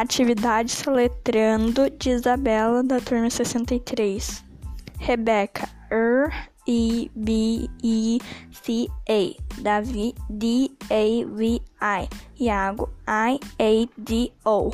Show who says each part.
Speaker 1: Atividade soletrando de Isabela da turma 63. Rebeca, er, R E B E C A. Davi, D A V I. Iago, I A D O.